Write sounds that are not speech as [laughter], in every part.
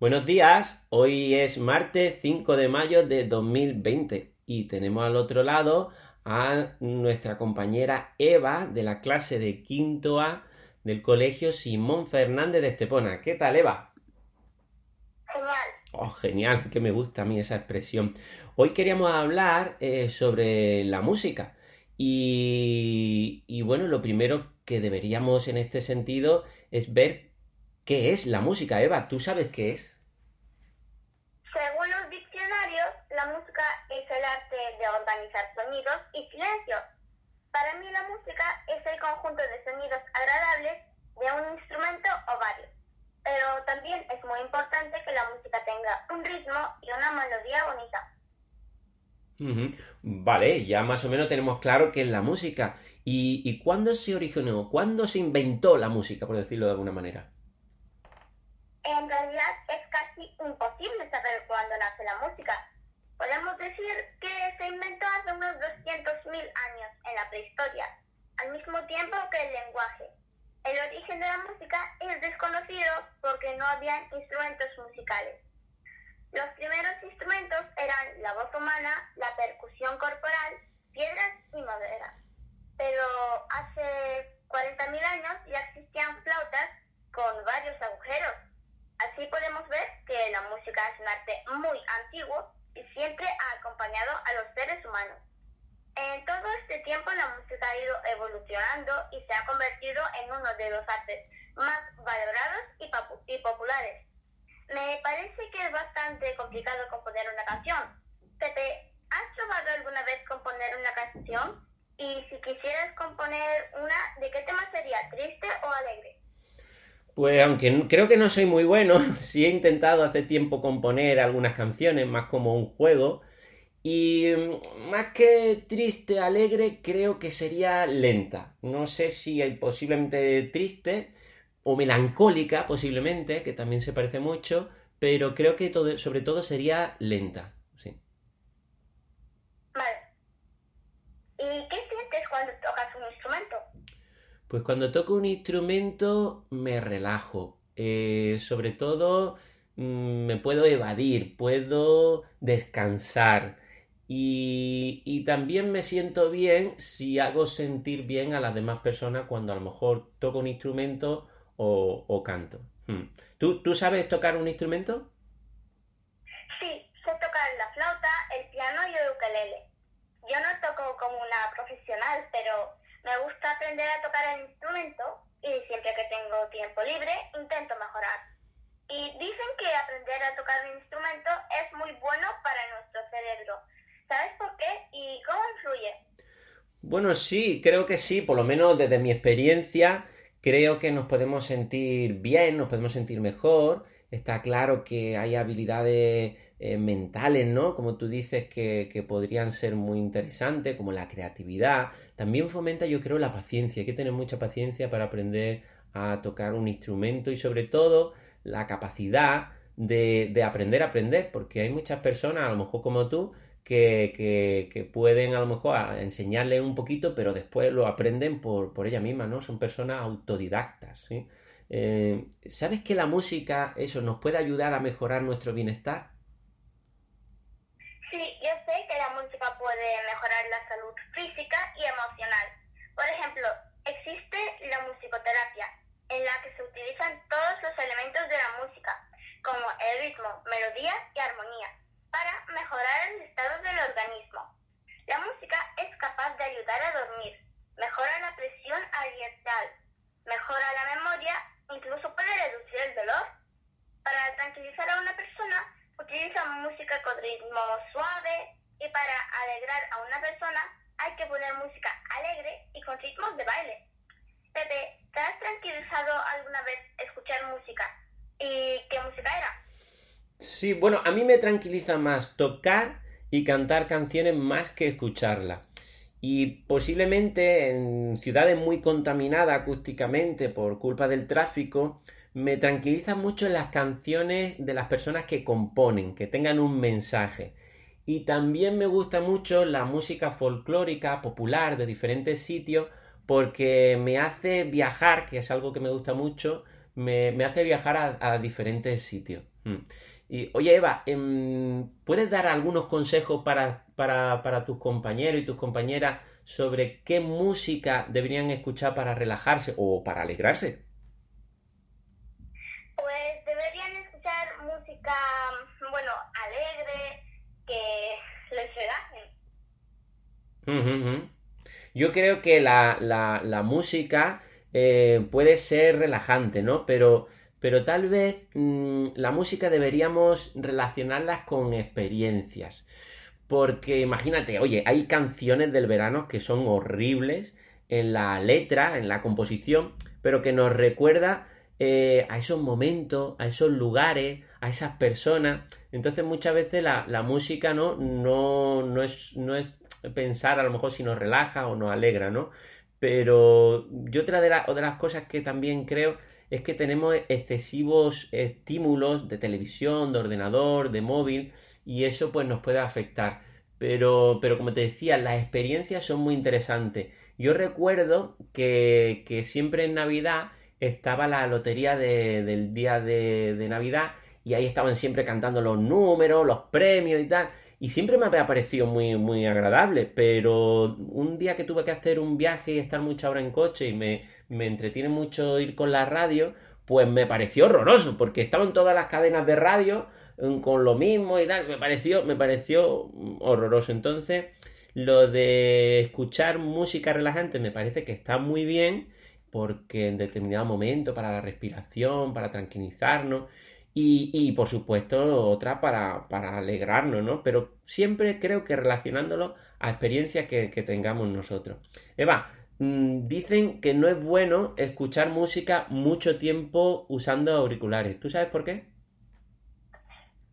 Buenos días, hoy es martes 5 de mayo de 2020 y tenemos al otro lado a nuestra compañera Eva de la clase de quinto A del colegio Simón Fernández de Estepona. ¿Qué tal, Eva? Genial. Oh, genial, que me gusta a mí esa expresión. Hoy queríamos hablar eh, sobre la música. Y, y bueno, lo primero que deberíamos en este sentido es ver qué es la música. Eva, ¿tú sabes qué es? Según los diccionarios, la música es el arte de organizar sonidos y silencios. Para mí la música es el conjunto de sonidos agradables de un instrumento o varios. Pero también es muy importante que la música tenga un ritmo y una melodía bonita. Vale, ya más o menos tenemos claro qué es la música. ¿Y, y cuándo se originó? ¿Cuándo se inventó la música, por decirlo de alguna manera? En realidad es casi imposible saber cuándo nace la música. Podemos decir que se inventó hace unos 200.000 años en la prehistoria, al mismo tiempo que el lenguaje. El origen de la música es desconocido porque no había instrumentos musicales. Los primeros instrumentos eran la voz humana, la percusión corporal, piedras y madera. Pero hace 40.000 años ya existían flautas con varios agujeros. Así podemos ver que la música es un arte muy antiguo y siempre ha acompañado a los seres humanos. En todo este tiempo la música ha ido evolucionando y se ha convertido en uno de los artes más valorados y, populares. Me parece que es bastante complicado componer una canción. Pepe, ¿has probado alguna vez componer una canción? Y si quisieras componer una, ¿de qué tema sería? ¿Triste o alegre? Pues aunque creo que no soy muy bueno, [laughs] sí he intentado hace tiempo componer algunas canciones, más como un juego. Y mm, más que triste, alegre, creo que sería lenta. No sé si hay posiblemente triste o melancólica, posiblemente, que también se parece mucho, pero creo que sobre todo sería lenta. Sí. Vale. ¿Y qué sientes cuando tocas un instrumento? Pues cuando toco un instrumento me relajo. Eh, sobre todo mm, me puedo evadir, puedo descansar. Y, también me siento bien si hago sentir bien a las demás personas cuando a lo mejor toco un instrumento o, o canto. Hmm. ¿Tú, ¿Tú sabes tocar un instrumento? Sí, sé tocar la flauta, el piano y el ukelele. Yo no toco como una profesional, pero me gusta aprender a tocar el instrumento y siempre que tengo tiempo libre intento mejorar. Y dicen que aprender a tocar un instrumento es muy bueno para nuestro cerebro. ¿Sabes por qué y cómo influye? Bueno, sí, creo que sí, por lo menos desde mi experiencia, creo que nos podemos sentir bien, nos podemos sentir mejor. Está claro que hay habilidades eh, mentales, ¿no? Como tú dices, que, que podrían ser muy interesantes, como la creatividad. También fomenta, yo creo, la paciencia. Hay que tener mucha paciencia para aprender a tocar un instrumento y sobre todo la capacidad de, de aprender a aprender, porque hay muchas personas, a lo mejor como tú, que, que, pueden a lo mejor enseñarle un poquito, pero después lo aprenden por, por ella misma, ¿no? Son personas autodidactas. Eh, ¿sabes que la música, eso, nos puede ayudar a mejorar nuestro bienestar? Sí, yo sé que la música puede mejorar la salud física y emocional. Por ejemplo, existe la musicoterapia, en la que se utilizan todos los elementos de la música, como el ritmo, melodía y armonía, para mejorar el estado del organismo. La música es capaz de ayudar a dormir, mejora la presión arterial, mejora la memoria, incluso puede reducir el dolor. Para tranquilizar a una persona, utiliza música con ritmo suave y para alegrar a una persona hay que poner música alegre y con ritmos de baile. Pepe, ¿te has tranquilizado alguna vez escuchar música? ¿Y qué música era? Sí, bueno, a mí me tranquiliza más tocar y cantar canciones más que escucharlas. Y posiblemente en ciudades muy contaminadas acústicamente por culpa del tráfico, me tranquilizan mucho las canciones de las personas que componen, que tengan un mensaje. Y también me gusta mucho la música folclórica popular de diferentes sitios porque me hace viajar, que es algo que me gusta mucho, me, hace viajar a, diferentes sitios. Mm. Y, oye, Eva, em, ¿puedes dar algunos consejos para, para, tus compañeros y tus compañeras sobre qué música deberían escuchar para relajarse o para alegrarse? Pues deberían escuchar bueno, alegre, que les relajen. Yo creo que la, la, música eh, puede ser relajante, ¿no? Pero pero tal vez mm, la música deberíamos relacionarlas con experiencias. Porque imagínate, oye, hay canciones del verano que son horribles en la letra, en la composición, pero que nos recuerda eh, a esos momentos, a esos lugares, a esas personas. Entonces muchas veces la, música ¿no? No, no, es, no es pensar a lo mejor si nos relaja o nos alegra, ¿no? Pero yo otra de, de las cosas que también creo es que tenemos excesivos estímulos de televisión, de ordenador, de móvil y eso pues nos puede afectar. Pero, pero como te decía, las experiencias son muy interesantes. Yo recuerdo que, que siempre en Navidad estaba la lotería del día de, Navidad y ahí estaban siempre cantando los números, los premios y tal. Y siempre me había parecido muy, muy agradable, pero un día que tuve que hacer un viaje y estar mucha hora en coche y me, me entretiene mucho ir con la radio, pues me pareció horroroso, porque estaban todas las cadenas de radio mm, con lo mismo y tal, me pareció, me pareció horroroso. Entonces, lo de escuchar música relajante me parece que está muy bien, porque en determinado momento para la respiración, para tranquilizarnos, y, por supuesto otra para, alegrarnos, ¿no? Pero siempre creo que relacionándolo a experiencias que, que tengamos nosotros. Eva, Mm, dicen que no es bueno escuchar música mucho tiempo usando auriculares. ¿Tú sabes por qué?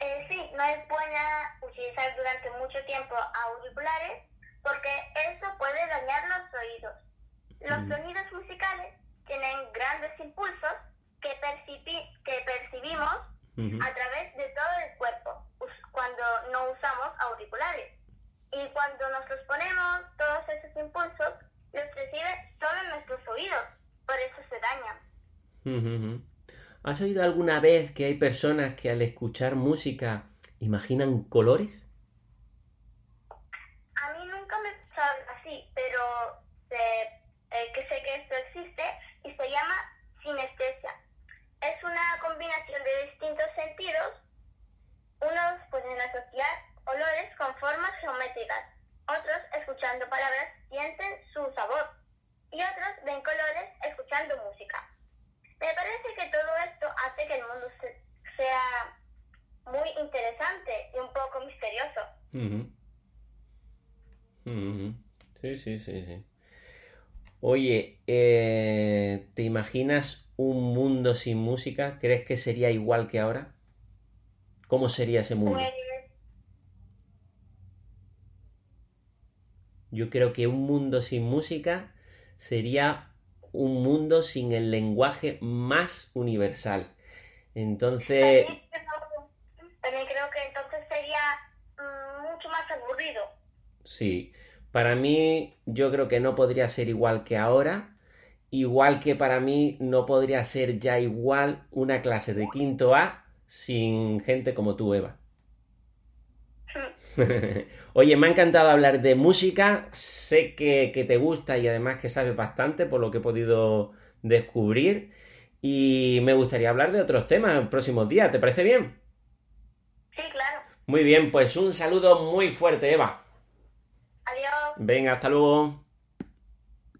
Eh, sí, no es buena utilizar durante mucho tiempo auriculares porque eso puede dañar los oídos. Los mm. sonidos musicales tienen grandes impulsos que, que percibimos a través de todo el cuerpo cuando no usamos auriculares. Y cuando nos los ponemos, todos esos impulsos los recibe solo en nuestros oídos, por eso se dañan. ¿Has oído alguna vez que hay personas que al escuchar música imaginan colores? A mí nunca me pasado así, pero eh, que sé que esto existe y se llama sinestesia. Es una combinación de distintos sentidos. Unos pueden asociar olores con formas geométricas otros, escuchando palabras, sienten su sabor. Y otros ven colores escuchando música. Me parece que todo esto hace que el mundo sea muy interesante y un poco misterioso. Sí, sí, sí, sí. Oye, eh, ¿te imaginas un mundo sin música? ¿Crees que sería igual que ahora? ¿Cómo sería ese mundo? Pues, Yo creo que un mundo sin música sería un mundo sin el lenguaje más universal. Entonces... También creo, que entonces sería mm, mucho más aburrido. Sí, para mí yo creo que no podría ser igual que ahora, igual que para mí no podría ser ya igual una clase de quinto A sin gente como tú, Eva. [laughs] Oye, me ha encantado hablar de música, sé que, te gusta y además que sabes bastante por lo que he podido descubrir y me gustaría hablar de otros temas en próximos días, ¿te parece bien? Sí, claro. Muy bien, pues un saludo muy fuerte, Eva. Adiós. Venga, hasta luego.